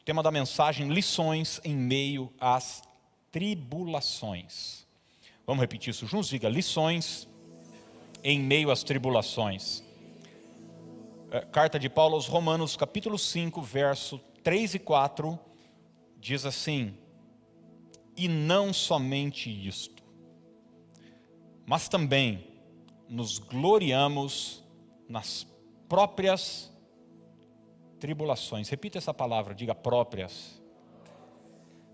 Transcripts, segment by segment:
O tema da mensagem: lições em meio às tribulações. Vamos repetir isso juntos? Diga: lições em meio às tribulações. É, carta de Paulo aos Romanos, capítulo 5, verso 3 e 4, diz assim: E não somente isto, mas também nos gloriamos nas próprias tribulações. Repita essa palavra, diga próprias.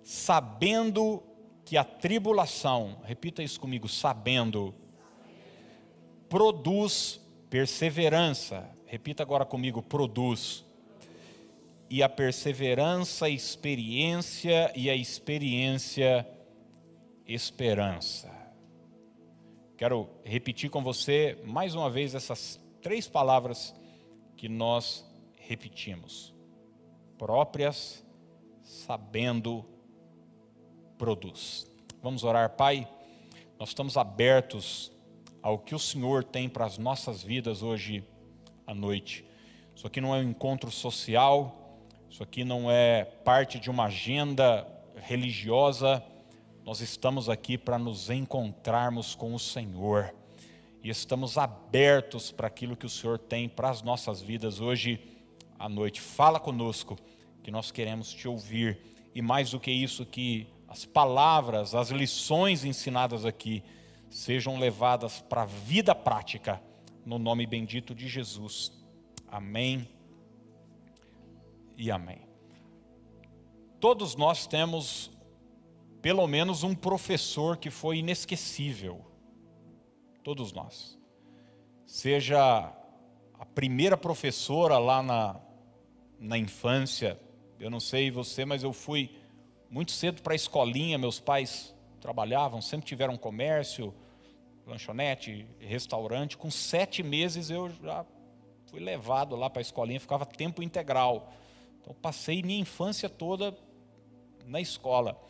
Sabendo que a tribulação, repita isso comigo, sabendo, produz perseverança. Repita agora comigo, produz. E a perseverança, experiência, e a experiência, esperança. Quero repetir com você mais uma vez essas três palavras que nós repetimos: próprias, sabendo, produz. Vamos orar, Pai. Nós estamos abertos ao que o Senhor tem para as nossas vidas hoje à noite. Isso aqui não é um encontro social, isso aqui não é parte de uma agenda religiosa. Nós estamos aqui para nos encontrarmos com o Senhor e estamos abertos para aquilo que o Senhor tem para as nossas vidas hoje à noite. Fala conosco, que nós queremos te ouvir e mais do que isso, que as palavras, as lições ensinadas aqui sejam levadas para a vida prática, no nome bendito de Jesus. Amém e amém. Todos nós temos pelo menos um professor que foi inesquecível. Todos nós. Seja a primeira professora lá na, na infância, eu não sei você, mas eu fui muito cedo para a escolinha, meus pais trabalhavam, sempre tiveram comércio, lanchonete, restaurante. Com sete meses eu já fui levado lá para a escolinha, ficava tempo integral. Então passei minha infância toda na escola.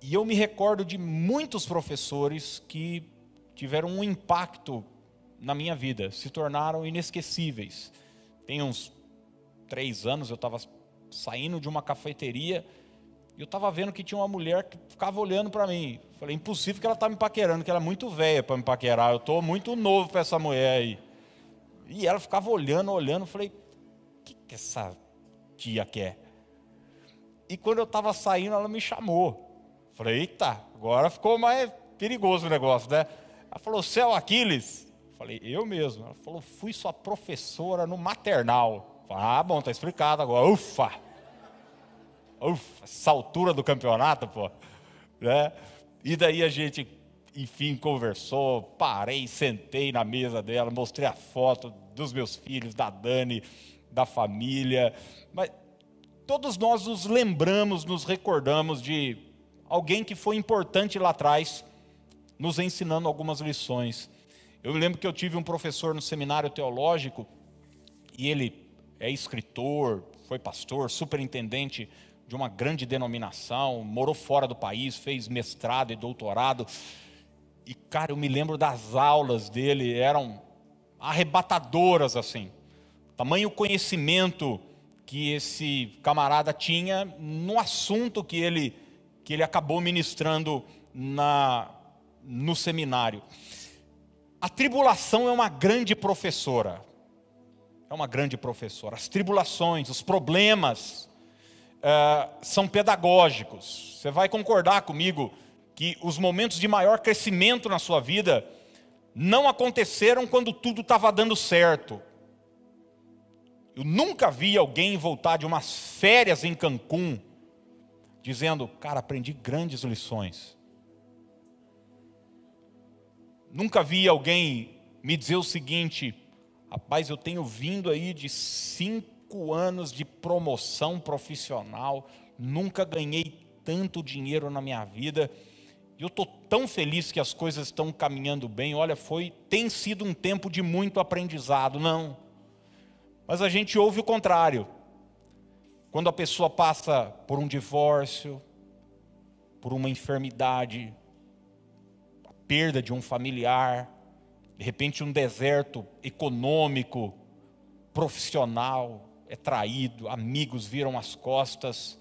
E eu me recordo de muitos professores que tiveram um impacto na minha vida, se tornaram inesquecíveis. Tem uns três anos eu estava saindo de uma cafeteria e eu estava vendo que tinha uma mulher que ficava olhando para mim. Falei, impossível que ela está me paquerando, que ela é muito velha para me paquerar. Eu estou muito novo para essa mulher aí. E ela ficava olhando, olhando. Falei, o que, que essa tia quer? E quando eu estava saindo, ela me chamou. Falei, eita, agora ficou mais perigoso o negócio, né? Ela falou, céu Aquiles. Falei, eu mesmo. Ela falou, fui sua professora no maternal. Falei, ah, bom, tá explicado agora. Ufa! Ufa, essa altura do campeonato, pô. Né? E daí a gente, enfim, conversou, parei, sentei na mesa dela, mostrei a foto dos meus filhos, da Dani, da família. Mas todos nós nos lembramos, nos recordamos de alguém que foi importante lá atrás, nos ensinando algumas lições. Eu lembro que eu tive um professor no seminário teológico, e ele é escritor, foi pastor, superintendente de uma grande denominação, morou fora do país, fez mestrado e doutorado. E, cara, eu me lembro das aulas dele, eram arrebatadoras assim. Tamanho conhecimento que esse camarada tinha no assunto que ele, que ele acabou ministrando na, no seminário. A tribulação é uma grande professora. É uma grande professora. As tribulações, os problemas, uh, são pedagógicos. Você vai concordar comigo que os momentos de maior crescimento na sua vida não aconteceram quando tudo estava dando certo. Eu nunca vi alguém voltar de umas férias em Cancún dizendo, cara, aprendi grandes lições. Nunca vi alguém me dizer o seguinte, rapaz, eu tenho vindo aí de cinco anos de promoção profissional, nunca ganhei tanto dinheiro na minha vida. E eu estou tão feliz que as coisas estão caminhando bem. Olha, foi, tem sido um tempo de muito aprendizado, não. Mas a gente ouve o contrário. Quando a pessoa passa por um divórcio, por uma enfermidade, perda de um familiar, de repente um deserto econômico, profissional, é traído, amigos viram as costas,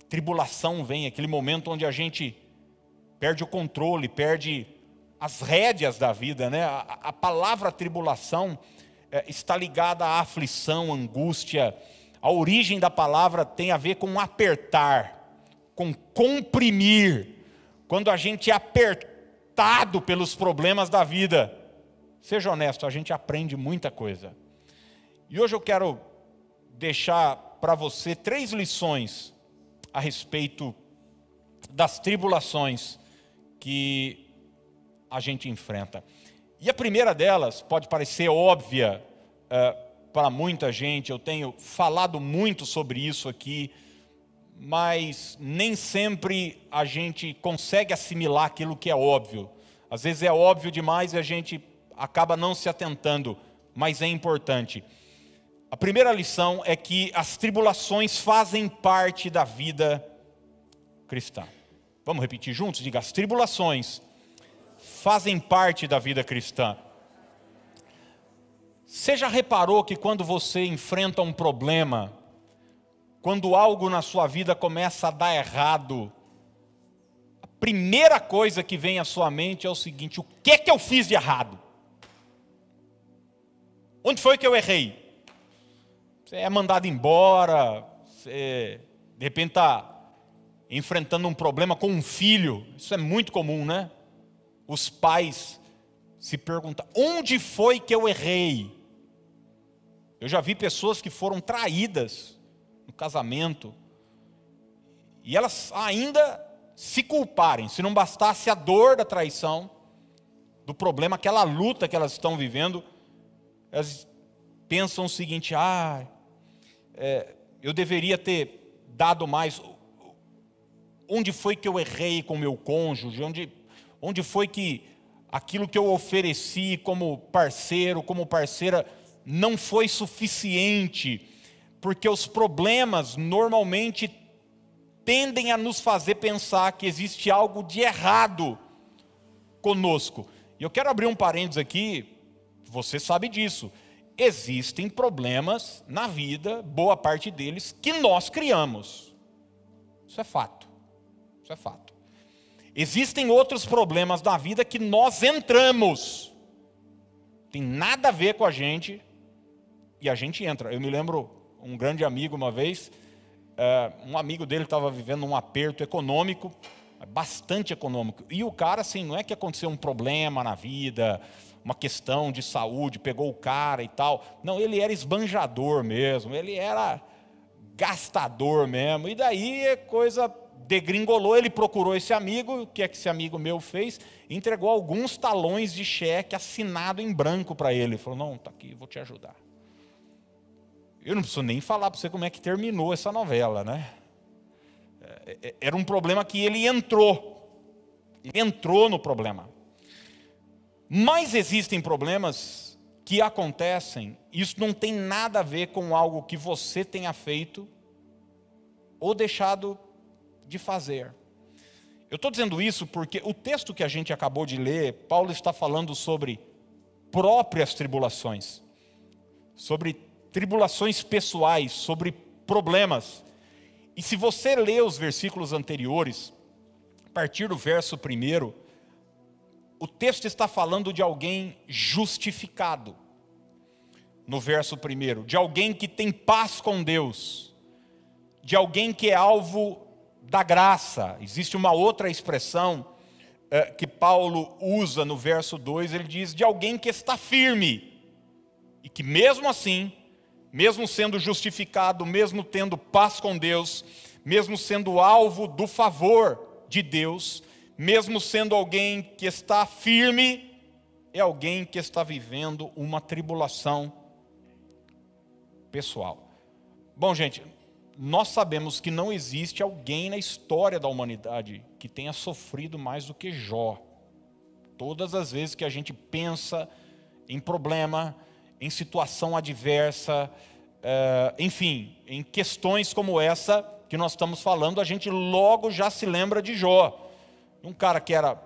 a tribulação vem, aquele momento onde a gente perde o controle, perde as rédeas da vida, né? A, a palavra tribulação é, está ligada à aflição, angústia. A origem da palavra tem a ver com apertar, com comprimir. Quando a gente é apertado pelos problemas da vida, seja honesto, a gente aprende muita coisa. E hoje eu quero deixar para você três lições a respeito das tribulações que a gente enfrenta. E a primeira delas pode parecer óbvia uh, para muita gente, eu tenho falado muito sobre isso aqui, mas nem sempre a gente consegue assimilar aquilo que é óbvio. Às vezes é óbvio demais e a gente acaba não se atentando, mas é importante. A primeira lição é que as tribulações fazem parte da vida cristã. Vamos repetir juntos? Diga: as tribulações fazem parte da vida cristã. Você já reparou que quando você enfrenta um problema, quando algo na sua vida começa a dar errado, a primeira coisa que vem à sua mente é o seguinte: o que é que eu fiz de errado? Onde foi que eu errei? Você é mandado embora, você de repente está enfrentando um problema com um filho, isso é muito comum, né? Os pais se perguntam: onde foi que eu errei? Eu já vi pessoas que foram traídas no casamento e elas ainda se culparem, se não bastasse a dor da traição, do problema, aquela luta que elas estão vivendo, elas pensam o seguinte: ah, é, eu deveria ter dado mais. Onde foi que eu errei com meu cônjuge? Onde, onde foi que aquilo que eu ofereci como parceiro, como parceira, não foi suficiente? Porque os problemas normalmente tendem a nos fazer pensar que existe algo de errado conosco. E eu quero abrir um parênteses aqui, você sabe disso existem problemas na vida, boa parte deles, que nós criamos. Isso é fato. Isso é fato. Existem outros problemas na vida que nós entramos. Tem nada a ver com a gente e a gente entra. Eu me lembro um grande amigo uma vez, uh, um amigo dele estava vivendo um aperto econômico, bastante econômico. E o cara, assim, não é que aconteceu um problema na vida, uma questão de saúde, pegou o cara e tal. Não, ele era esbanjador mesmo, ele era gastador mesmo. E daí a coisa degringolou, ele procurou esse amigo, o que é que esse amigo meu fez? Entregou alguns talões de cheque assinado em branco para ele. Ele falou: "Não, tá aqui, vou te ajudar". Eu não preciso nem falar para você como é que terminou essa novela, né? É, é, era um problema que ele entrou. Ele entrou no problema. Mas existem problemas que acontecem, isso não tem nada a ver com algo que você tenha feito ou deixado de fazer. Eu estou dizendo isso porque o texto que a gente acabou de ler, Paulo está falando sobre próprias tribulações, sobre tribulações pessoais, sobre problemas. E se você ler os versículos anteriores, a partir do verso primeiro, o texto está falando de alguém justificado. No verso primeiro, de alguém que tem paz com Deus, de alguém que é alvo da graça. Existe uma outra expressão é, que Paulo usa no verso 2, ele diz de alguém que está firme, e que mesmo assim, mesmo sendo justificado, mesmo tendo paz com Deus, mesmo sendo alvo do favor de Deus, mesmo sendo alguém que está firme, é alguém que está vivendo uma tribulação pessoal. Bom, gente, nós sabemos que não existe alguém na história da humanidade que tenha sofrido mais do que Jó. Todas as vezes que a gente pensa em problema, em situação adversa, eh, enfim, em questões como essa que nós estamos falando, a gente logo já se lembra de Jó um cara que era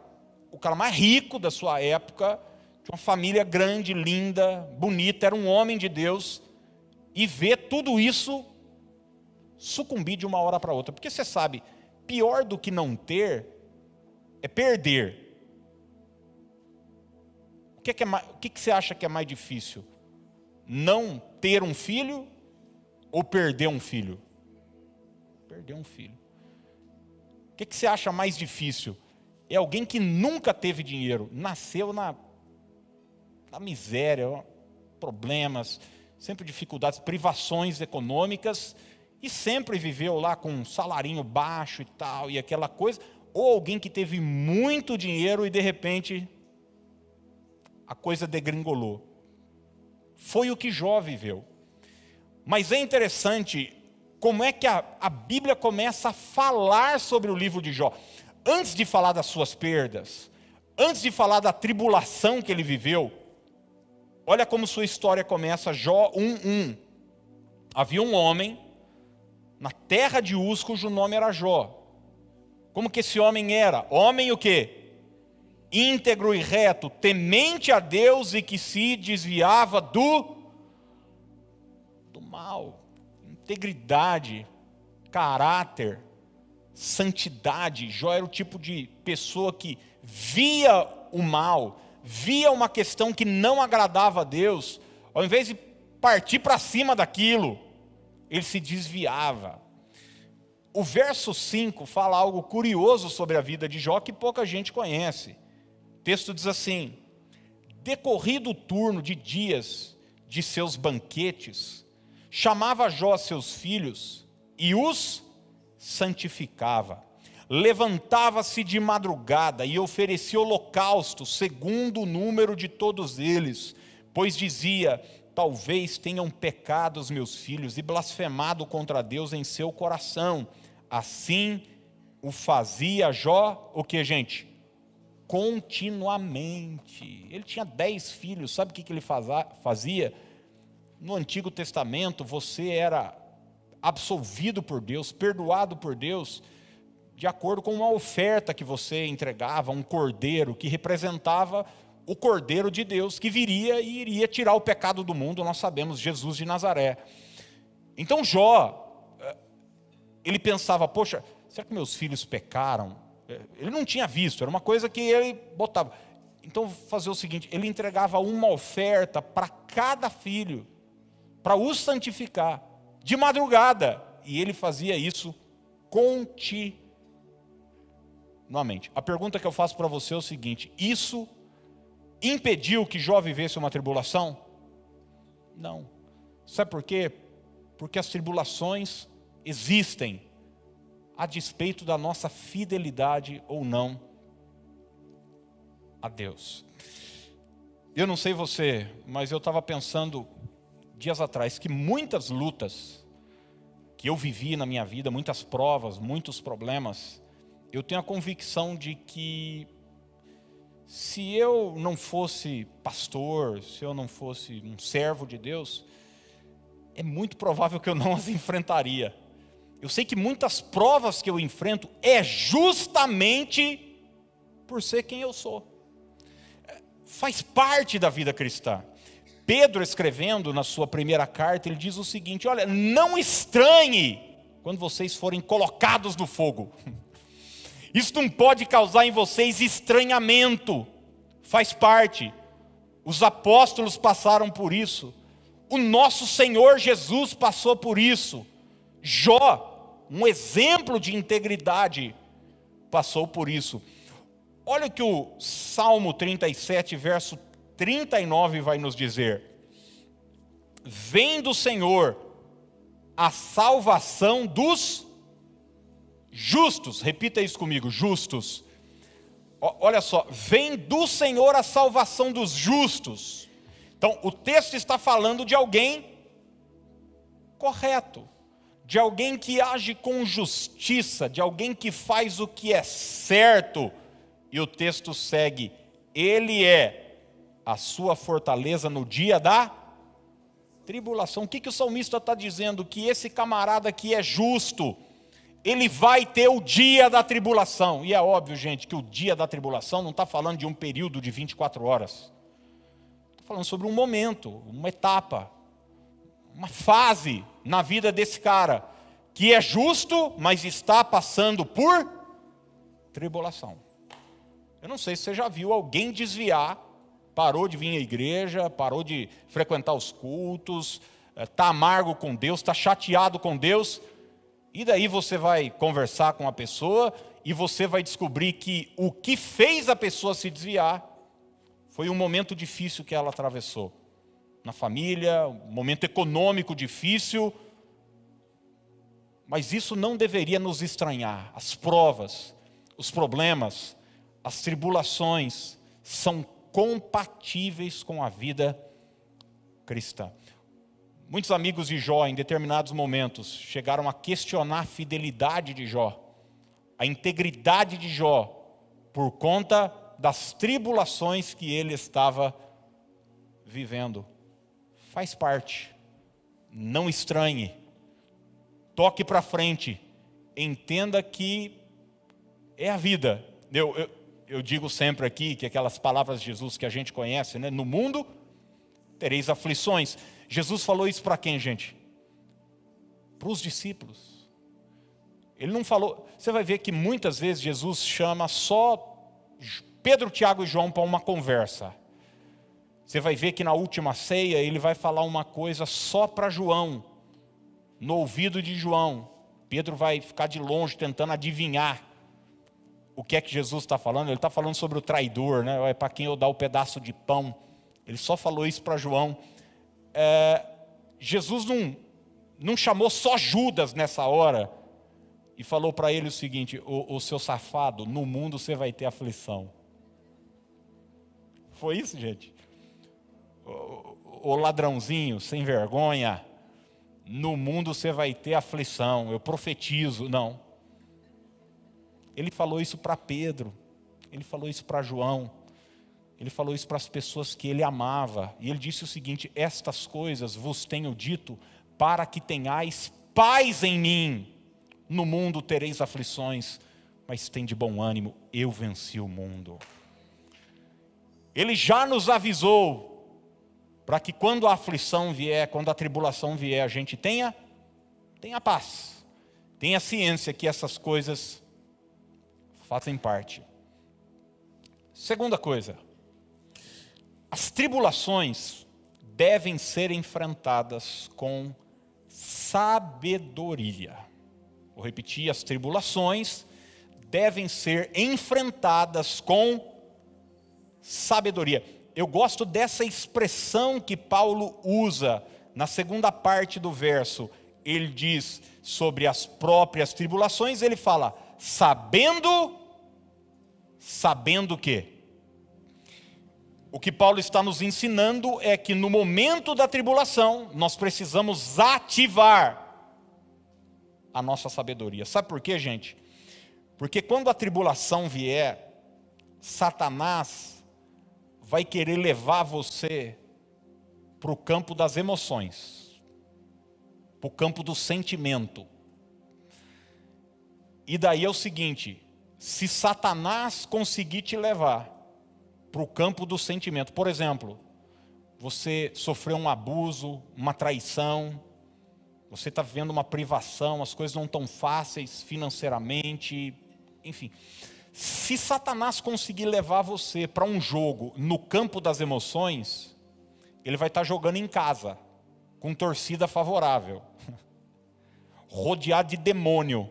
o cara mais rico da sua época, de uma família grande, linda, bonita, era um homem de Deus, e vê tudo isso sucumbir de uma hora para outra. Porque você sabe, pior do que não ter é perder. O que, é que, é mais, o que, que você acha que é mais difícil? Não ter um filho ou perder um filho? Perder um filho. O que, que você acha mais difícil? É alguém que nunca teve dinheiro, nasceu na, na miséria, problemas, sempre dificuldades, privações econômicas, e sempre viveu lá com um salarinho baixo e tal, e aquela coisa, ou alguém que teve muito dinheiro e de repente a coisa degringolou. Foi o que Jó viveu. Mas é interessante como é que a, a Bíblia começa a falar sobre o livro de Jó. Antes de falar das suas perdas, antes de falar da tribulação que ele viveu, olha como sua história começa, Jó 1:1. Havia um homem na terra de Uz cujo nome era Jó. Como que esse homem era? Homem o quê? Íntegro e reto, temente a Deus e que se desviava do do mal integridade, caráter, santidade. Jó era o tipo de pessoa que via o mal, via uma questão que não agradava a Deus, ao invés de partir para cima daquilo, ele se desviava. O verso 5 fala algo curioso sobre a vida de Jó que pouca gente conhece. Texto diz assim: Decorrido o turno de dias de seus banquetes, chamava Jó seus filhos e os santificava. Levantava-se de madrugada e oferecia holocausto, segundo o número de todos eles, pois dizia: Talvez tenham pecado os meus filhos e blasfemado contra Deus em seu coração. Assim o fazia Jó, o que, gente? Continuamente. Ele tinha dez filhos, sabe o que ele fazia? no Antigo Testamento você era absolvido por Deus, perdoado por Deus, de acordo com uma oferta que você entregava, um cordeiro que representava o cordeiro de Deus que viria e iria tirar o pecado do mundo, nós sabemos, Jesus de Nazaré. Então Jó, eh, ele pensava, poxa, será que meus filhos pecaram? Eh, ele não tinha visto, era uma coisa que ele botava. Então, fazer o seguinte: ele entregava uma oferta para cada filho para o santificar de madrugada. E ele fazia isso continuamente. A pergunta que eu faço para você é o seguinte: isso impediu que Jó vivesse uma tribulação? Não. Sabe por quê? Porque as tribulações existem a despeito da nossa fidelidade ou não a Deus. Eu não sei você, mas eu estava pensando dias atrás que muitas lutas que eu vivi na minha vida, muitas provas, muitos problemas, eu tenho a convicção de que se eu não fosse pastor, se eu não fosse um servo de Deus, é muito provável que eu não as enfrentaria. Eu sei que muitas provas que eu enfrento é justamente por ser quem eu sou. Faz parte da vida cristã. Pedro, escrevendo na sua primeira carta, ele diz o seguinte: Olha, não estranhe quando vocês forem colocados no fogo. Isso não pode causar em vocês estranhamento, faz parte. Os apóstolos passaram por isso, o nosso Senhor Jesus passou por isso. Jó, um exemplo de integridade, passou por isso. Olha o que o Salmo 37, verso 39 vai nos dizer: Vem do Senhor a salvação dos justos. Repita isso comigo: justos. Olha só, vem do Senhor a salvação dos justos. Então, o texto está falando de alguém correto, de alguém que age com justiça, de alguém que faz o que é certo. E o texto segue: Ele é a sua fortaleza no dia da tribulação. O que, que o salmista está dizendo? Que esse camarada aqui é justo, ele vai ter o dia da tribulação. E é óbvio, gente, que o dia da tribulação não está falando de um período de 24 horas. Está falando sobre um momento, uma etapa, uma fase na vida desse cara que é justo, mas está passando por tribulação. Eu não sei se você já viu alguém desviar, parou de vir à igreja, parou de frequentar os cultos, está eh, amargo com Deus, está chateado com Deus, e daí você vai conversar com a pessoa e você vai descobrir que o que fez a pessoa se desviar foi um momento difícil que ela atravessou. Na família, um momento econômico difícil, mas isso não deveria nos estranhar. As provas, os problemas, as tribulações são compatíveis com a vida cristã. Muitos amigos de Jó, em determinados momentos, chegaram a questionar a fidelidade de Jó, a integridade de Jó, por conta das tribulações que ele estava vivendo. Faz parte, não estranhe, toque para frente, entenda que é a vida. Eu, eu, eu, digo sempre aqui que aquelas palavras de Jesus que a gente conhece, né? no mundo tereis aflições. Jesus falou isso para quem, gente? Para os discípulos. Ele não falou. Você vai ver que muitas vezes Jesus chama só Pedro, Tiago e João para uma conversa. Você vai ver que na última ceia ele vai falar uma coisa só para João, no ouvido de João. Pedro vai ficar de longe tentando adivinhar o que é que Jesus está falando. Ele está falando sobre o traidor, né? É para quem eu dar o pedaço de pão. Ele só falou isso para João é, Jesus não, não chamou só Judas nessa hora e falou para ele o seguinte: o, o seu safado, no mundo você vai ter aflição. Foi isso, gente? O, ladrãozinho, sem vergonha, no mundo você vai ter aflição, eu profetizo. Não. Ele falou isso para Pedro, ele falou isso para João. Ele falou isso para as pessoas que ele amava. E ele disse o seguinte: Estas coisas vos tenho dito para que tenhais paz em mim. No mundo tereis aflições, mas tem de bom ânimo, eu venci o mundo. Ele já nos avisou para que quando a aflição vier, quando a tribulação vier, a gente tenha tenha paz. Tenha ciência que essas coisas fazem parte. Segunda coisa, as tribulações devem ser enfrentadas com sabedoria. Vou repetir: as tribulações devem ser enfrentadas com sabedoria. Eu gosto dessa expressão que Paulo usa na segunda parte do verso. Ele diz sobre as próprias tribulações, ele fala: sabendo, sabendo o quê? O que Paulo está nos ensinando é que no momento da tribulação, nós precisamos ativar a nossa sabedoria. Sabe por quê, gente? Porque quando a tribulação vier, Satanás vai querer levar você para o campo das emoções, para o campo do sentimento. E daí é o seguinte: se Satanás conseguir te levar para o campo do sentimento. Por exemplo, você sofreu um abuso, uma traição, você está vivendo uma privação, as coisas não estão fáceis financeiramente, enfim. Se Satanás conseguir levar você para um jogo no campo das emoções, ele vai estar tá jogando em casa, com torcida favorável, rodeado de demônio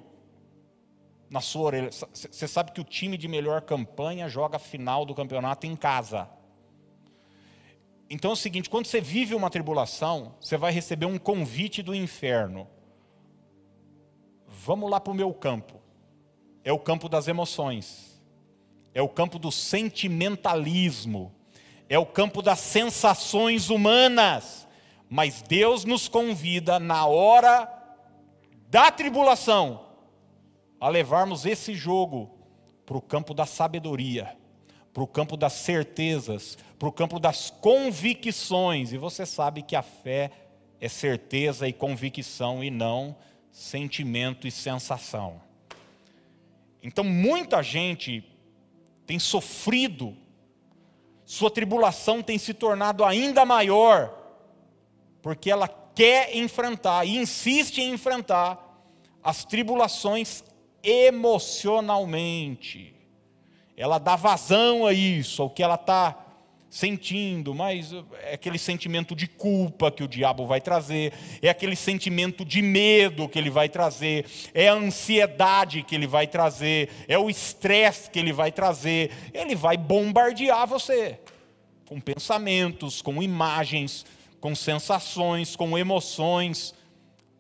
na sua orelha. Você sabe que o time de melhor campanha joga a final do campeonato em casa. Então é o seguinte: quando você vive uma tribulação, você vai receber um convite do inferno. Vamos lá para o meu campo. É o campo das emoções, é o campo do sentimentalismo, é o campo das sensações humanas. Mas Deus nos convida na hora da tribulação a levarmos esse jogo para o campo da sabedoria, para o campo das certezas, para o campo das convicções. E você sabe que a fé é certeza e convicção e não sentimento e sensação. Então muita gente tem sofrido, sua tribulação tem se tornado ainda maior, porque ela quer enfrentar e insiste em enfrentar as tribulações emocionalmente. Ela dá vazão a isso, ao que ela está sentindo, mas é aquele sentimento de culpa que o diabo vai trazer, é aquele sentimento de medo que ele vai trazer, é a ansiedade que ele vai trazer, é o estresse que ele vai trazer. Ele vai bombardear você com pensamentos, com imagens, com sensações, com emoções.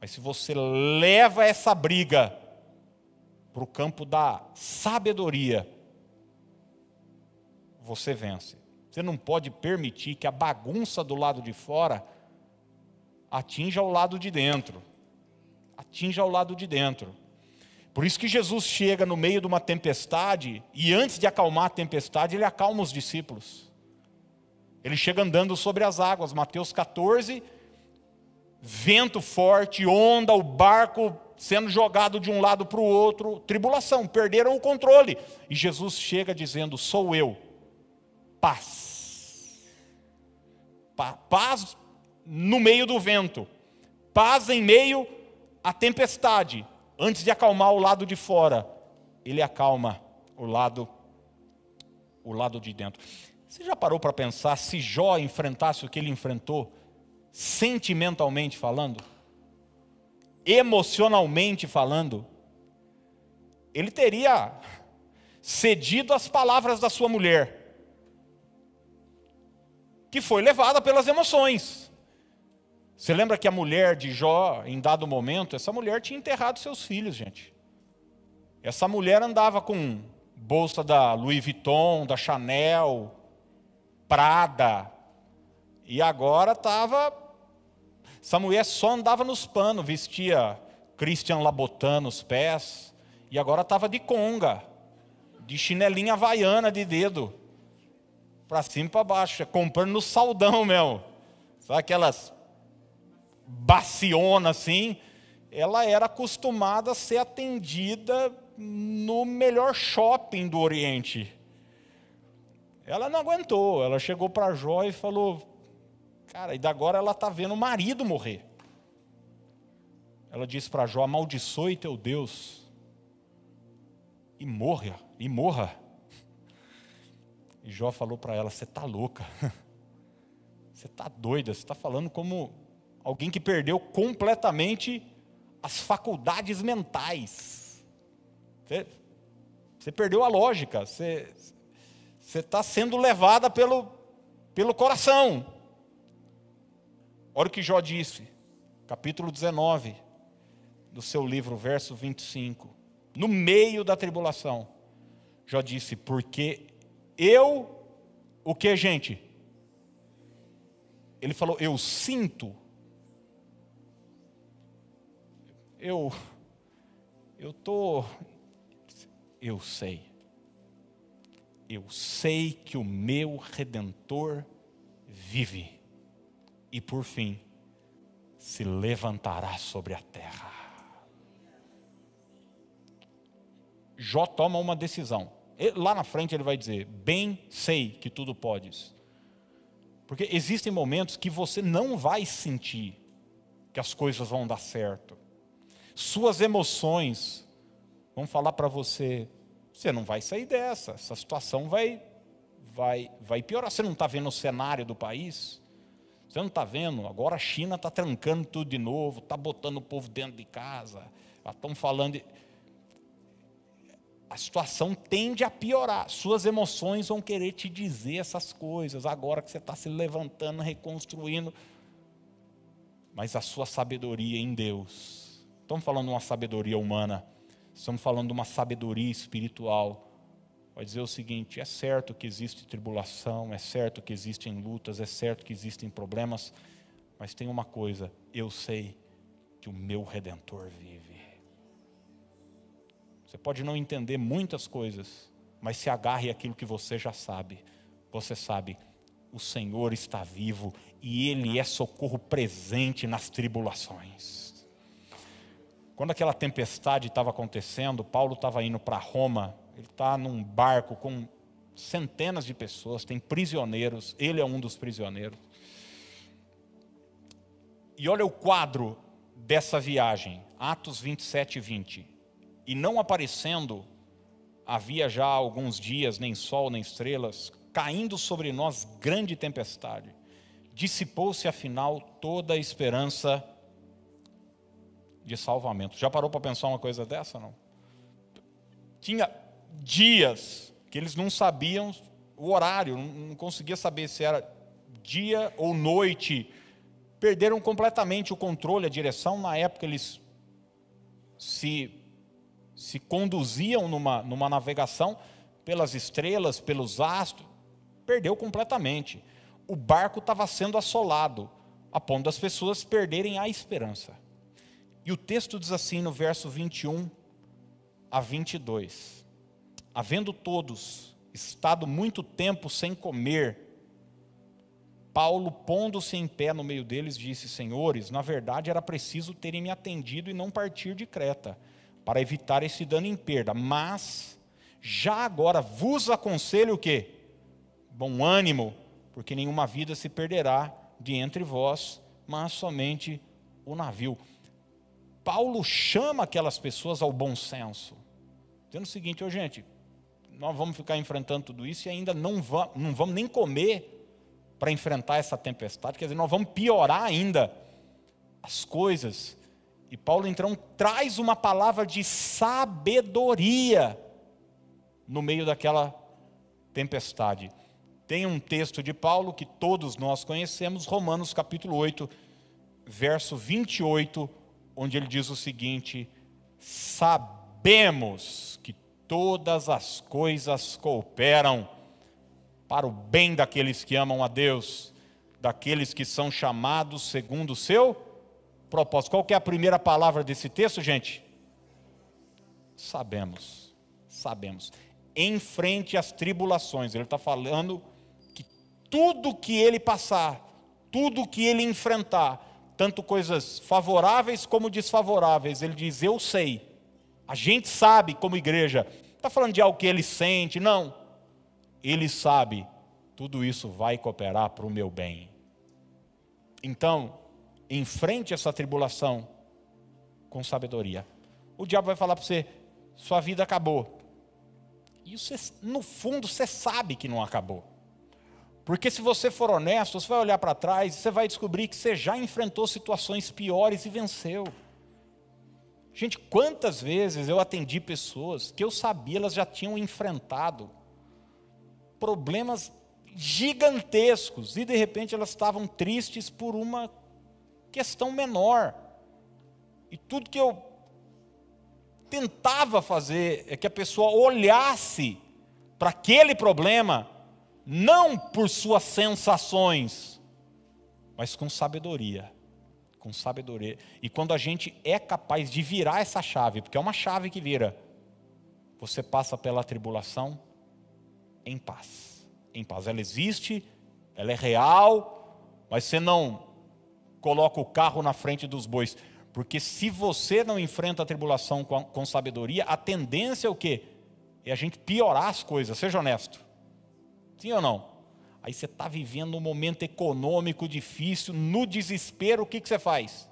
Mas se você leva essa briga para o campo da sabedoria, você vence. Você não pode permitir que a bagunça do lado de fora atinja o lado de dentro. Atinja o lado de dentro. Por isso que Jesus chega no meio de uma tempestade e antes de acalmar a tempestade, ele acalma os discípulos. Ele chega andando sobre as águas, Mateus 14, vento forte, onda, o barco sendo jogado de um lado para o outro, tribulação, perderam o controle. E Jesus chega dizendo: Sou eu, paz. Paz no meio do vento, paz em meio à tempestade. Antes de acalmar o lado de fora, ele acalma o lado o lado de dentro. Você já parou para pensar se Jó enfrentasse o que ele enfrentou, sentimentalmente falando, emocionalmente falando, ele teria cedido às palavras da sua mulher, que foi levada pelas emoções. Você lembra que a mulher de Jó, em dado momento, essa mulher tinha enterrado seus filhos, gente. Essa mulher andava com bolsa da Louis Vuitton, da Chanel, Prada. E agora estava. Essa mulher só andava nos panos, vestia Christian Labotan nos pés. E agora estava de conga, de chinelinha havaiana de dedo. Para cima e para baixo, comprando no saldão, meu. Sabe aquelas baciona assim? Ela era acostumada a ser atendida no melhor shopping do Oriente. Ela não aguentou, ela chegou para Jó e falou: Cara, e agora ela está vendo o marido morrer. Ela disse para Jó: Amaldiçoe teu Deus e morra, e morra. E Jó falou para ela: Você está louca, você está doida, você está falando como alguém que perdeu completamente as faculdades mentais. Você, perdeu a lógica, você, você está sendo levada pelo, pelo coração. Olha o que Jó disse, capítulo 19 do seu livro, verso 25. No meio da tribulação, Jó disse: Porque eu, o que, gente? Ele falou: Eu sinto. Eu, eu tô, eu sei eu sei que o meu redentor vive e por fim se levantará sobre a terra. Jó toma uma decisão. Lá na frente ele vai dizer: Bem sei que tudo podes. Porque existem momentos que você não vai sentir que as coisas vão dar certo. Suas emoções vão falar para você: você não vai sair dessa. Essa situação vai, vai, vai piorar. Você não está vendo o cenário do país? Você não está vendo? Agora a China está trancando tudo de novo, está botando o povo dentro de casa. Estão falando. De... A situação tende a piorar. Suas emoções vão querer te dizer essas coisas. Agora que você está se levantando, reconstruindo. Mas a sua sabedoria em Deus. Estamos falando de uma sabedoria humana Estamos falando de uma sabedoria espiritual. Vai dizer o seguinte: é certo que existe tribulação, é certo que existem lutas, é certo que existem problemas, mas tem uma coisa: eu sei que o meu redentor vive. Você pode não entender muitas coisas, mas se agarre àquilo que você já sabe. Você sabe, o Senhor está vivo e Ele é socorro presente nas tribulações. Quando aquela tempestade estava acontecendo, Paulo estava indo para Roma, ele está num barco com centenas de pessoas, tem prisioneiros, ele é um dos prisioneiros. E olha o quadro dessa viagem, Atos 27 e 20. E não aparecendo, havia já alguns dias, nem sol, nem estrelas, caindo sobre nós grande tempestade. Dissipou-se afinal toda a esperança de salvamento. Já parou para pensar uma coisa dessa, não? Tinha dias que eles não sabiam o horário, não conseguia saber se era dia ou noite. Perderam completamente o controle, a direção. Na época eles se, se conduziam numa, numa navegação pelas estrelas, pelos astros. Perdeu completamente. O barco estava sendo assolado, a ponto das pessoas perderem a esperança. E o texto diz assim no verso 21 a 22: Havendo todos estado muito tempo sem comer, Paulo, pondo-se em pé no meio deles, disse: Senhores, na verdade era preciso terem me atendido e não partir de Creta, para evitar esse dano em perda. Mas, já agora vos aconselho o quê? Bom ânimo, porque nenhuma vida se perderá de entre vós, mas somente o navio. Paulo chama aquelas pessoas ao bom senso, dizendo o seguinte: oh, gente, nós vamos ficar enfrentando tudo isso e ainda não vamos, não vamos nem comer para enfrentar essa tempestade, quer dizer, nós vamos piorar ainda as coisas. E Paulo então traz uma palavra de sabedoria no meio daquela tempestade. Tem um texto de Paulo que todos nós conhecemos, Romanos capítulo 8, verso 28 onde ele diz o seguinte: Sabemos que todas as coisas cooperam para o bem daqueles que amam a Deus, daqueles que são chamados segundo o seu propósito. Qual é a primeira palavra desse texto, gente? Sabemos, sabemos. Em frente às tribulações, ele está falando que tudo que ele passar, tudo que ele enfrentar, tanto coisas favoráveis como desfavoráveis. Ele diz: Eu sei. A gente sabe, como igreja. Está falando de algo que ele sente, não. Ele sabe, tudo isso vai cooperar para o meu bem. Então, enfrente essa tribulação com sabedoria. O diabo vai falar para você: sua vida acabou. E você, no fundo você sabe que não acabou. Porque se você for honesto, você vai olhar para trás e você vai descobrir que você já enfrentou situações piores e venceu. Gente, quantas vezes eu atendi pessoas que eu sabia elas já tinham enfrentado problemas gigantescos e de repente elas estavam tristes por uma questão menor. E tudo que eu tentava fazer é que a pessoa olhasse para aquele problema não por suas sensações, mas com sabedoria. Com sabedoria. E quando a gente é capaz de virar essa chave, porque é uma chave que vira, você passa pela tribulação em paz. Em paz. Ela existe, ela é real, mas você não coloca o carro na frente dos bois. Porque se você não enfrenta a tribulação com, com sabedoria, a tendência é o quê? É a gente piorar as coisas, seja honesto. Sim ou não? Aí você está vivendo um momento econômico difícil, no desespero, o que, que você faz?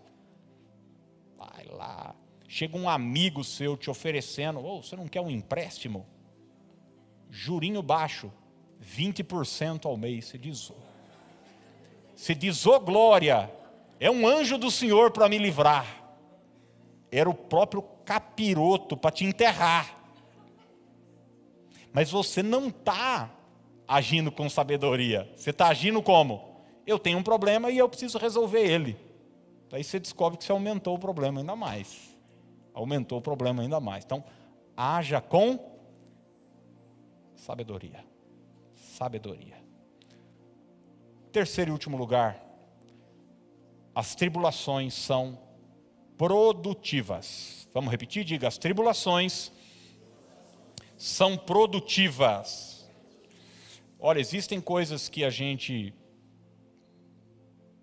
Vai lá. Chega um amigo seu te oferecendo, oh, você não quer um empréstimo? Jurinho baixo, 20% ao mês. Você diz, você diz, oh glória, é um anjo do Senhor para me livrar. Era o próprio capiroto para te enterrar. Mas você não está agindo com sabedoria. Você está agindo como? Eu tenho um problema e eu preciso resolver ele. Aí você descobre que você aumentou o problema ainda mais. Aumentou o problema ainda mais. Então, haja com sabedoria. Sabedoria. Terceiro e último lugar, as tribulações são produtivas. Vamos repetir? Diga: as tribulações são produtivas. Olha, existem coisas que a gente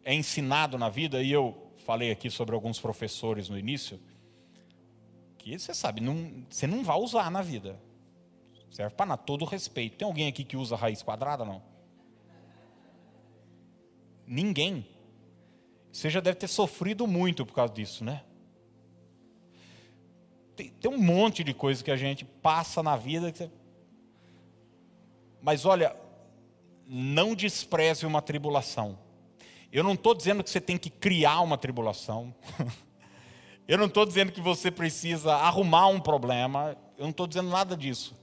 é ensinado na vida, e eu falei aqui sobre alguns professores no início, que você sabe, não, você não vai usar na vida. Serve para todo respeito. Tem alguém aqui que usa raiz quadrada? Não. Ninguém. Você já deve ter sofrido muito por causa disso, né? Tem, tem um monte de coisa que a gente passa na vida. Você... Mas olha, não despreze uma tribulação. Eu não estou dizendo que você tem que criar uma tribulação. Eu não estou dizendo que você precisa arrumar um problema. Eu não estou dizendo nada disso.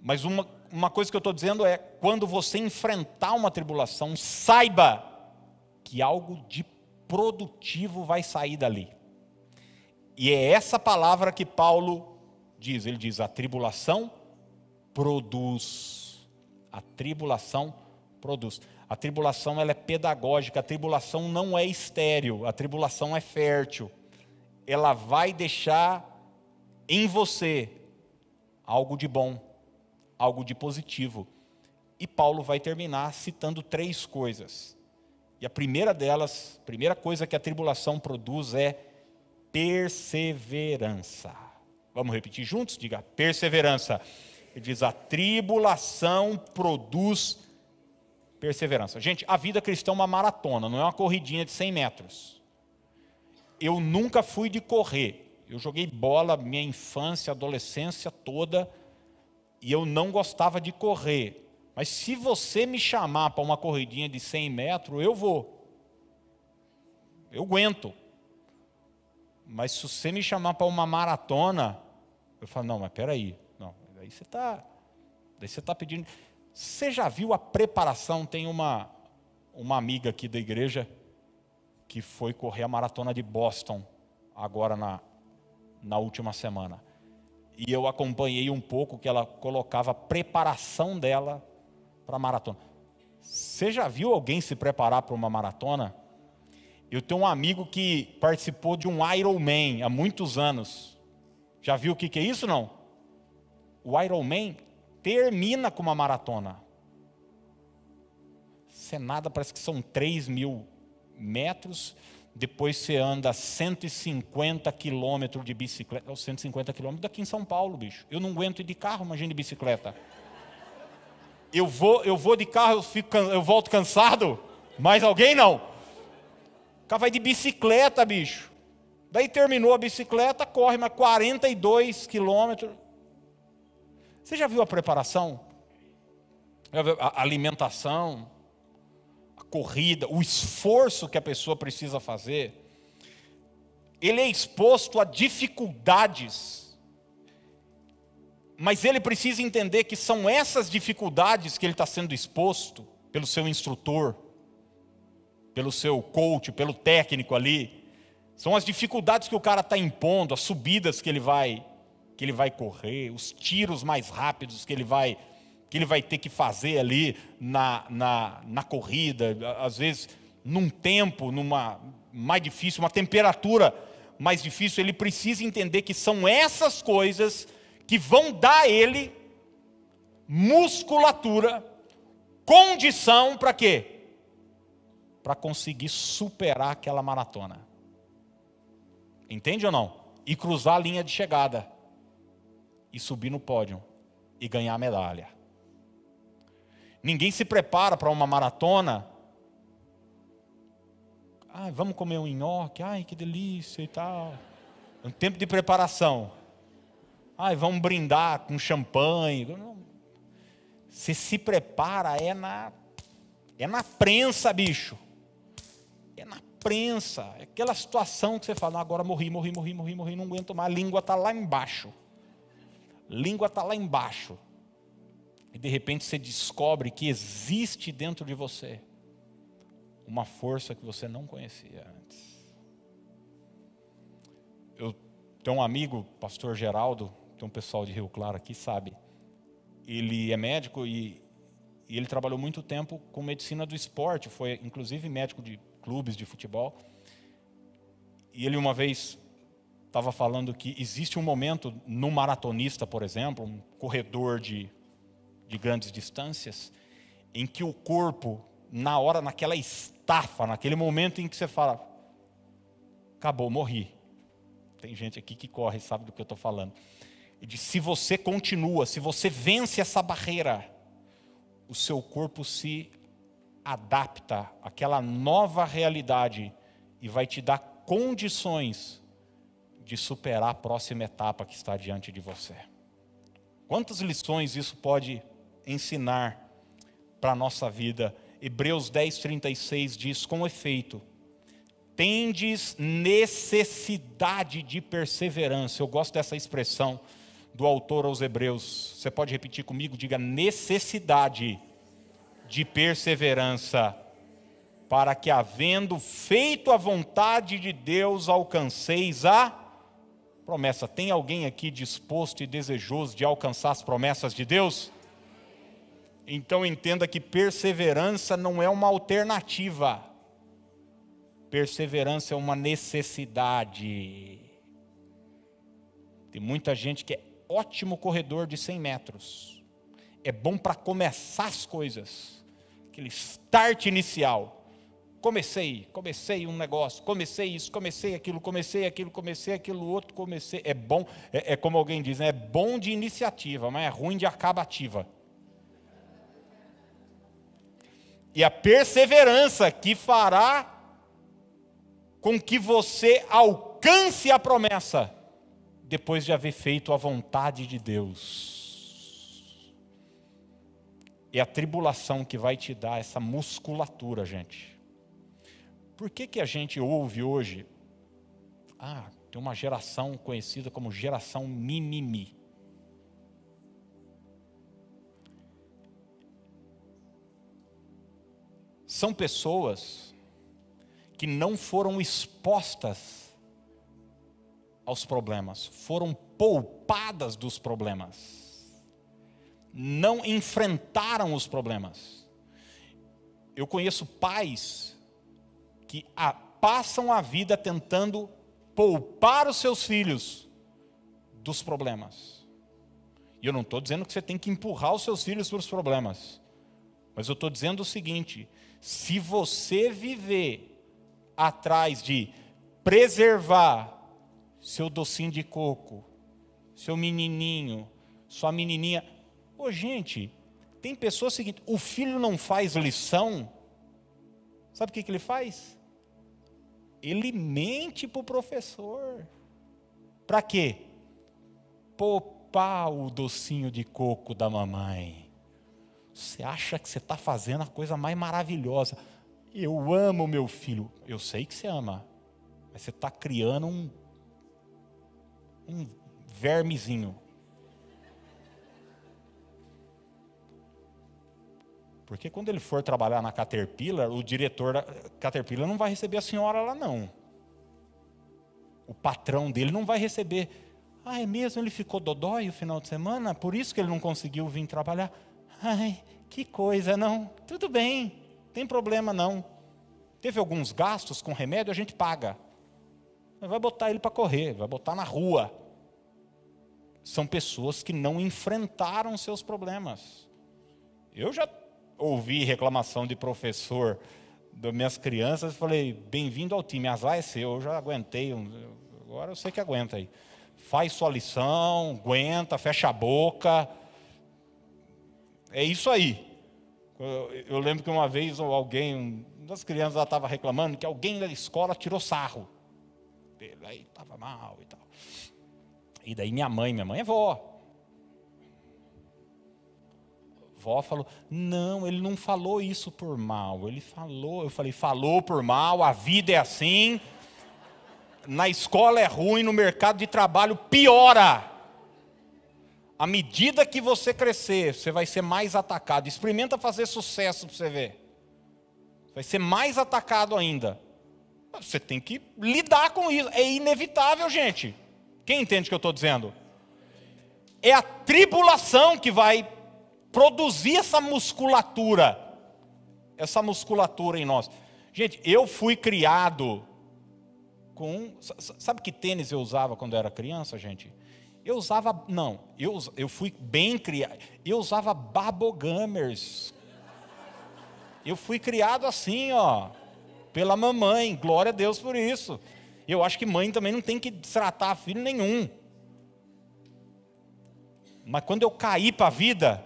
Mas uma, uma coisa que eu estou dizendo é: quando você enfrentar uma tribulação, saiba que algo de produtivo vai sair dali. E é essa palavra que Paulo diz. Ele diz: a tribulação produz. A tribulação produz. A tribulação ela é pedagógica, a tribulação não é estéril, a tribulação é fértil. Ela vai deixar em você algo de bom, algo de positivo. E Paulo vai terminar citando três coisas. E a primeira delas, a primeira coisa que a tribulação produz é perseverança. Vamos repetir juntos? Diga perseverança. Ele diz: a tribulação produz perseverança. Gente, a vida cristã é uma maratona, não é uma corridinha de 100 metros. Eu nunca fui de correr. Eu joguei bola minha infância, adolescência toda, e eu não gostava de correr. Mas se você me chamar para uma corridinha de 100 metros, eu vou. Eu aguento. Mas se você me chamar para uma maratona, eu falo, não, mas peraí. Não, daí você está. Daí você está pedindo. Você já viu a preparação? Tem uma, uma amiga aqui da igreja que foi correr a maratona de Boston agora na, na última semana. E eu acompanhei um pouco que ela colocava a preparação dela para maratona. Você já viu alguém se preparar para uma maratona? Eu tenho um amigo que participou de um Ironman há muitos anos. Já viu o que, que é isso não? O Ironman termina com uma maratona. Você nada, parece que são 3 mil metros. Depois você anda 150 quilômetros de bicicleta. 150 quilômetros daqui em São Paulo, bicho. Eu não aguento ir de carro, imagina de bicicleta eu vou, eu vou de carro, eu, fico, eu volto cansado, mas alguém não. O cara vai de bicicleta, bicho. Daí terminou a bicicleta, corre mais 42 quilômetros. Você já viu a preparação? A alimentação, a corrida, o esforço que a pessoa precisa fazer. Ele é exposto a dificuldades mas ele precisa entender que são essas dificuldades que ele está sendo exposto pelo seu instrutor, pelo seu coach, pelo técnico ali. São as dificuldades que o cara está impondo, as subidas que ele vai que ele vai correr, os tiros mais rápidos que ele vai que ele vai ter que fazer ali na, na, na corrida, às vezes num tempo, numa mais difícil, uma temperatura mais difícil, ele precisa entender que são essas coisas que vão dar a ele musculatura, condição para quê? Para conseguir superar aquela maratona. Entende ou não? E cruzar a linha de chegada. E subir no pódio. E ganhar a medalha. Ninguém se prepara para uma maratona. Ai, vamos comer um nhoque, ai que delícia e tal. Um tempo de preparação. Ai, vamos brindar com champanhe. Você se prepara, é na, é na prensa, bicho. É na prensa. É aquela situação que você fala, agora morri, morri, morri, morri, morri, não aguento mais. A língua está lá embaixo. Língua está lá embaixo. E de repente você descobre que existe dentro de você uma força que você não conhecia antes. Eu tenho um amigo, pastor Geraldo, tem um pessoal de Rio Claro aqui, sabe. Ele é médico e, e ele trabalhou muito tempo com medicina do esporte, foi inclusive médico de clubes de futebol. E ele uma vez estava falando que existe um momento no maratonista, por exemplo, um corredor de, de grandes distâncias, em que o corpo, na hora, naquela estafa, naquele momento em que você fala, acabou, morri. Tem gente aqui que corre, sabe do que eu estou falando. E diz: se você continua, se você vence essa barreira, o seu corpo se adapta àquela nova realidade e vai te dar condições de superar a próxima etapa que está diante de você. Quantas lições isso pode ensinar para a nossa vida? Hebreus 10, 36 diz: com efeito, tendes necessidade de perseverança. Eu gosto dessa expressão do autor aos Hebreus. Você pode repetir comigo? Diga necessidade de perseverança, para que, havendo feito a vontade de Deus, alcanceis a promessa. Tem alguém aqui disposto e desejoso de alcançar as promessas de Deus? Então entenda que perseverança não é uma alternativa. Perseverança é uma necessidade. Tem muita gente que é ótimo corredor de 100 metros. É bom para começar as coisas. Aquele start inicial comecei, comecei um negócio, comecei isso, comecei aquilo, comecei aquilo, comecei aquilo outro, comecei. É bom, é, é como alguém diz, né? é bom de iniciativa, mas é ruim de acabativa. E a perseverança que fará com que você alcance a promessa, depois de haver feito a vontade de Deus. É a tribulação que vai te dar essa musculatura, gente por que, que a gente ouve hoje? Ah, tem uma geração conhecida como geração mimimi. São pessoas que não foram expostas aos problemas, foram poupadas dos problemas, não enfrentaram os problemas. Eu conheço pais que a, passam a vida tentando poupar os seus filhos dos problemas. E eu não estou dizendo que você tem que empurrar os seus filhos para os problemas, mas eu estou dizendo o seguinte: se você viver atrás de preservar seu docinho de coco, seu menininho, sua menininha. Ô, gente, tem pessoas seguinte, o filho não faz lição, sabe o que, que ele faz? ele mente para o professor. Para quê? Poupar o docinho de coco da mamãe. Você acha que você está fazendo a coisa mais maravilhosa. Eu amo meu filho. Eu sei que você ama. Mas você está criando um, um vermezinho. Porque quando ele for trabalhar na Caterpillar, o diretor da Caterpillar não vai receber a senhora lá, não. O patrão dele não vai receber. Ah, é mesmo? Ele ficou dodói o final de semana? Por isso que ele não conseguiu vir trabalhar? Ai, que coisa, não. Tudo bem, tem problema não. Teve alguns gastos com remédio, a gente paga. Vai botar ele para correr, vai botar na rua. São pessoas que não enfrentaram seus problemas. Eu já ouvi reclamação de professor das minhas crianças, falei, bem-vindo ao time, azar é seu, eu já aguentei, agora eu sei que aguenta aí. Faz sua lição, aguenta, fecha a boca. É isso aí. Eu, lembro que uma vez alguém, das crianças estava reclamando que alguém da escola tirou sarro. Aí estava mal e tal. E daí minha mãe, minha mãe é vó, vó falou: Não, ele não falou isso por mal. Ele falou, eu falei: Falou por mal, a vida é assim. Na escola é ruim, no mercado de trabalho piora. À medida que você crescer, você vai ser mais atacado. Experimenta fazer sucesso para você ver. Vai ser mais atacado ainda. Você tem que lidar com isso. É inevitável, gente. Quem entende o que eu estou dizendo? É a tribulação que vai produzir essa musculatura, essa musculatura em nós. Gente, eu fui criado com. Sabe que tênis eu usava quando eu era criança, gente? Eu usava. Não, eu, eu fui bem criado. Eu usava babogamers. Eu fui criado assim, ó, pela mamãe. Glória a Deus por isso. Eu acho que mãe também não tem que tratar filho nenhum. Mas quando eu caí para a vida,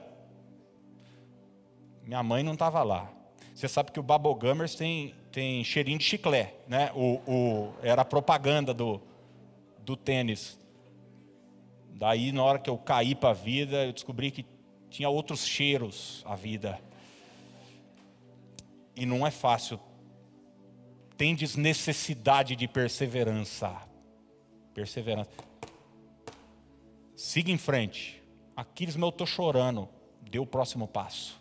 minha mãe não estava lá. Você sabe que o Babogamers tem, tem cheirinho de chiclete, né? O, o, era a propaganda do, do tênis. Daí, na hora que eu caí para a vida, eu descobri que tinha outros cheiros a vida. E não é fácil. Tendes necessidade de perseverança. Perseverança. Siga em frente. Aquiles, meu, eu estou chorando. Dê o próximo passo.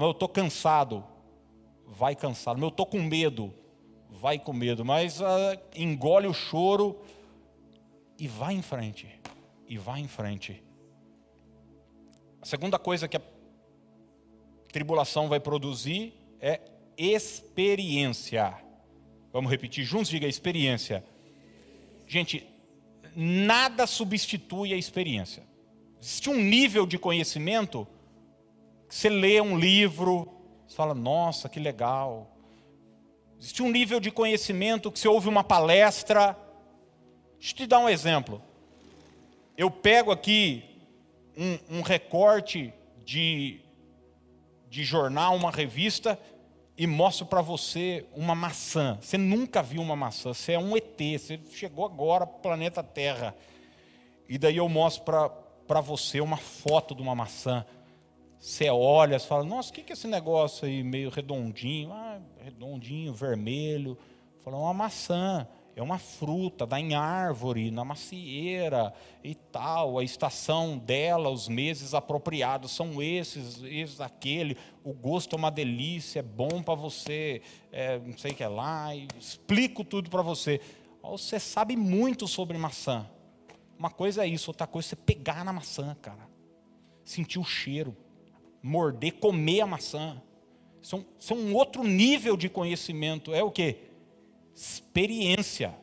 Eu estou cansado. Vai cansado. Meu, eu estou com medo. Vai com medo. Mas uh, engole o choro e vai em frente e vá em frente. A segunda coisa que a tribulação vai produzir é experiência. Vamos repetir juntos? Diga experiência. Gente, nada substitui a experiência. Existe um nível de conhecimento que você lê um livro, você fala, nossa, que legal. Existe um nível de conhecimento que você ouve uma palestra. Deixa eu te dar um exemplo eu pego aqui um, um recorte de, de jornal, uma revista, e mostro para você uma maçã. Você nunca viu uma maçã, você é um ET, você chegou agora para o planeta Terra. E daí eu mostro para você uma foto de uma maçã. Você olha, você fala, nossa, o que, que é esse negócio aí meio redondinho? Ah, redondinho, vermelho. Fala, uma maçã é uma fruta, dá em árvore, na macieira e tal, a estação dela, os meses apropriados são esses, esses, aquele, o gosto é uma delícia, é bom para você, é, não sei o que é lá, explico tudo para você. Você sabe muito sobre maçã. Uma coisa é isso, outra coisa é você pegar na maçã, cara. Sentir o cheiro, morder, comer a maçã. São, são um outro nível de conhecimento. É o que? Experiência.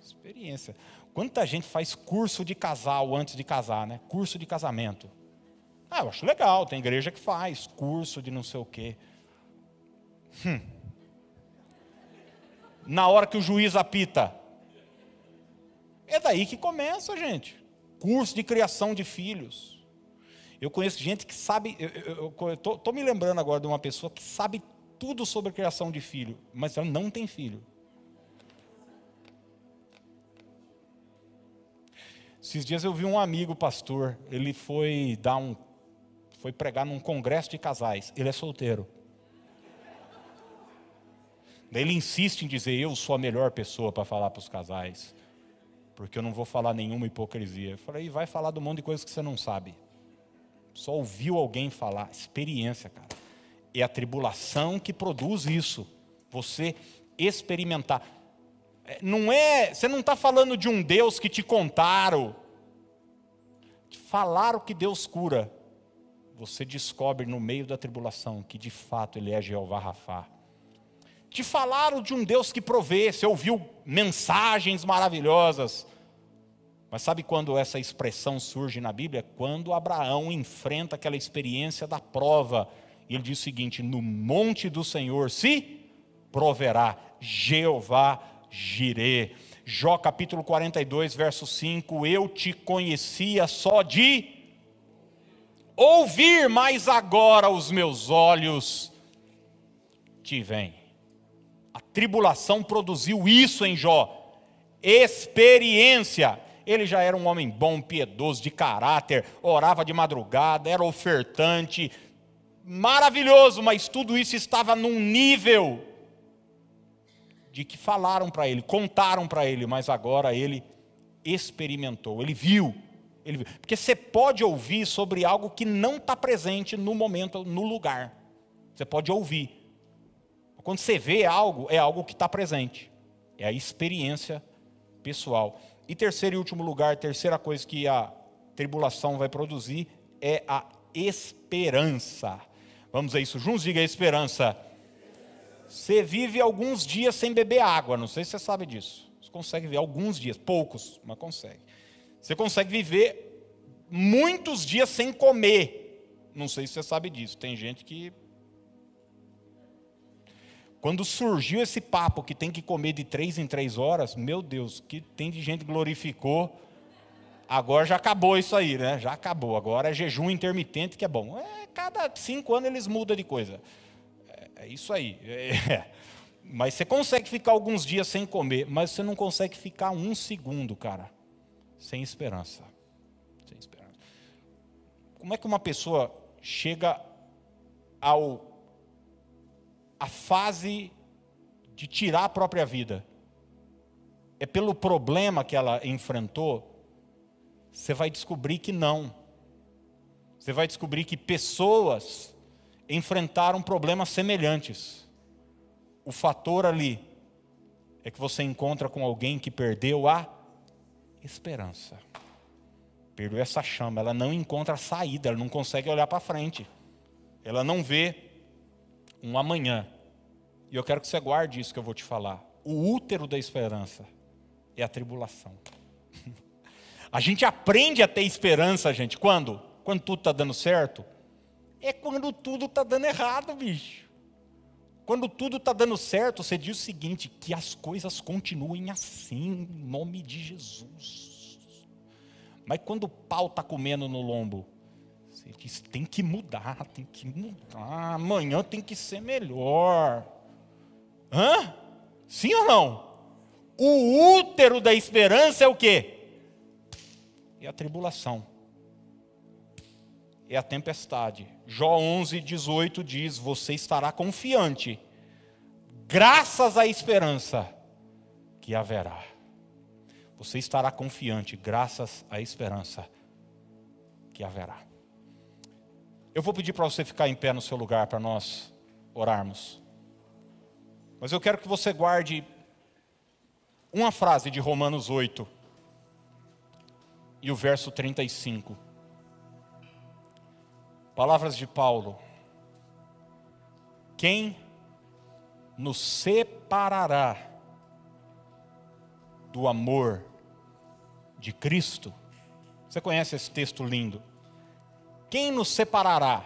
Experiência. Quanta gente faz curso de casal antes de casar, né? Curso de casamento. Ah, eu acho legal, tem igreja que faz curso de não sei o quê. Hum. Na hora que o juiz apita. É daí que começa, gente. Curso de criação de filhos. Eu conheço gente que sabe. Estou me lembrando agora de uma pessoa que sabe tudo sobre criação de filho, mas ela não tem filho. Esses dias eu vi um amigo pastor, ele foi dar um foi pregar num congresso de casais. Ele é solteiro. Daí ele insiste em dizer: "Eu sou a melhor pessoa para falar para os casais, porque eu não vou falar nenhuma hipocrisia". Eu falei: "Vai falar do monte de coisas que você não sabe". Só ouviu alguém falar, experiência, cara. É a tribulação que produz isso. Você experimentar. É, não é, você não está falando de um Deus que te contaram, falaram que Deus cura. Você descobre no meio da tribulação que de fato Ele é Jeová Rafá. Te falaram de um Deus que provê, você ouviu mensagens maravilhosas. Mas sabe quando essa expressão surge na Bíblia? Quando Abraão enfrenta aquela experiência da prova. E ele diz o seguinte: No monte do Senhor se proverá Jeová Jirê. Jó capítulo 42, verso 5: Eu te conhecia só de ouvir, mas agora os meus olhos te veem. A tribulação produziu isso em Jó, experiência. Ele já era um homem bom, piedoso, de caráter, orava de madrugada, era ofertante, maravilhoso, mas tudo isso estava num nível de que falaram para ele, contaram para ele, mas agora ele experimentou, ele viu, ele viu. Porque você pode ouvir sobre algo que não está presente no momento, no lugar. Você pode ouvir. Quando você vê algo, é algo que está presente. É a experiência pessoal. E terceiro e último lugar, terceira coisa que a tribulação vai produzir é a esperança. Vamos a isso juntos? Diga a esperança. Você vive alguns dias sem beber água, não sei se você sabe disso. Você consegue ver alguns dias, poucos, mas consegue. Você consegue viver muitos dias sem comer. Não sei se você sabe disso. Tem gente que. Quando surgiu esse papo que tem que comer de três em três horas, meu Deus, que tem de gente que glorificou. Agora já acabou isso aí, né? Já acabou. Agora é jejum intermitente que é bom. É, cada cinco anos eles mudam de coisa É isso aí. É. Mas você consegue ficar alguns dias sem comer, mas você não consegue ficar um segundo, cara, sem esperança. Sem esperança. Como é que uma pessoa chega ao a fase de tirar a própria vida? É pelo problema que ela enfrentou? Você vai descobrir que não. Você vai descobrir que pessoas enfrentaram problemas semelhantes o fator ali é que você encontra com alguém que perdeu a esperança. Perdeu essa chama, ela não encontra saída, ela não consegue olhar para frente. Ela não vê um amanhã. E eu quero que você guarde isso que eu vou te falar. O útero da esperança é a tribulação. A gente aprende a ter esperança, gente, quando? Quando tudo está dando certo? É quando tudo está dando errado, bicho. Quando tudo está dando certo, você diz o seguinte: que as coisas continuem assim, em nome de Jesus. Mas quando o pau está comendo no lombo, você diz: tem que mudar, tem que mudar, amanhã tem que ser melhor. Hã? Sim ou não? O útero da esperança é o quê? É a tribulação é a tempestade. Jó 11, 18 diz: Você estará confiante, graças à esperança que haverá. Você estará confiante, graças à esperança que haverá. Eu vou pedir para você ficar em pé no seu lugar para nós orarmos. Mas eu quero que você guarde uma frase de Romanos 8 e o verso 35. Palavras de Paulo. Quem nos separará do amor de Cristo? Você conhece esse texto lindo? Quem nos separará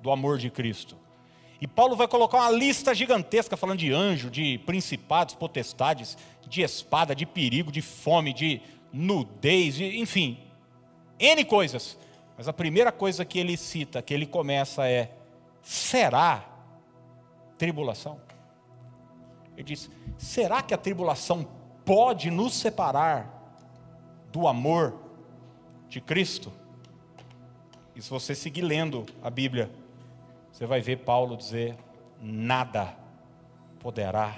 do amor de Cristo? E Paulo vai colocar uma lista gigantesca falando de anjo, de principados, potestades, de espada, de perigo, de fome, de nudez, de, enfim, N coisas. Mas a primeira coisa que ele cita, que ele começa é: será tribulação? Ele diz: será que a tribulação pode nos separar do amor de Cristo? E se você seguir lendo a Bíblia, você vai ver Paulo dizer: nada poderá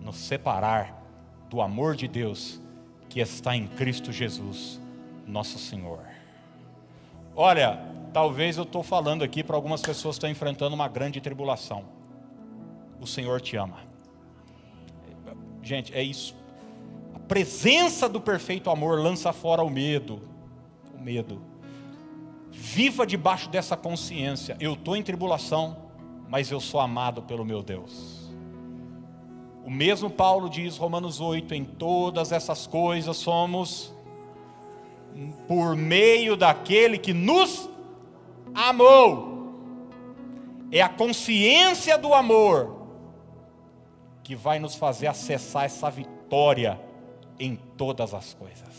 nos separar do amor de Deus que está em Cristo Jesus, nosso Senhor. Olha, talvez eu estou falando aqui para algumas pessoas que estão enfrentando uma grande tribulação. O Senhor te ama. Gente, é isso. A presença do perfeito amor lança fora o medo. O medo. Viva debaixo dessa consciência. Eu estou em tribulação, mas eu sou amado pelo meu Deus. O mesmo Paulo diz, Romanos 8: em todas essas coisas somos por meio daquele que nos amou. É a consciência do amor que vai nos fazer acessar essa vitória em todas as coisas.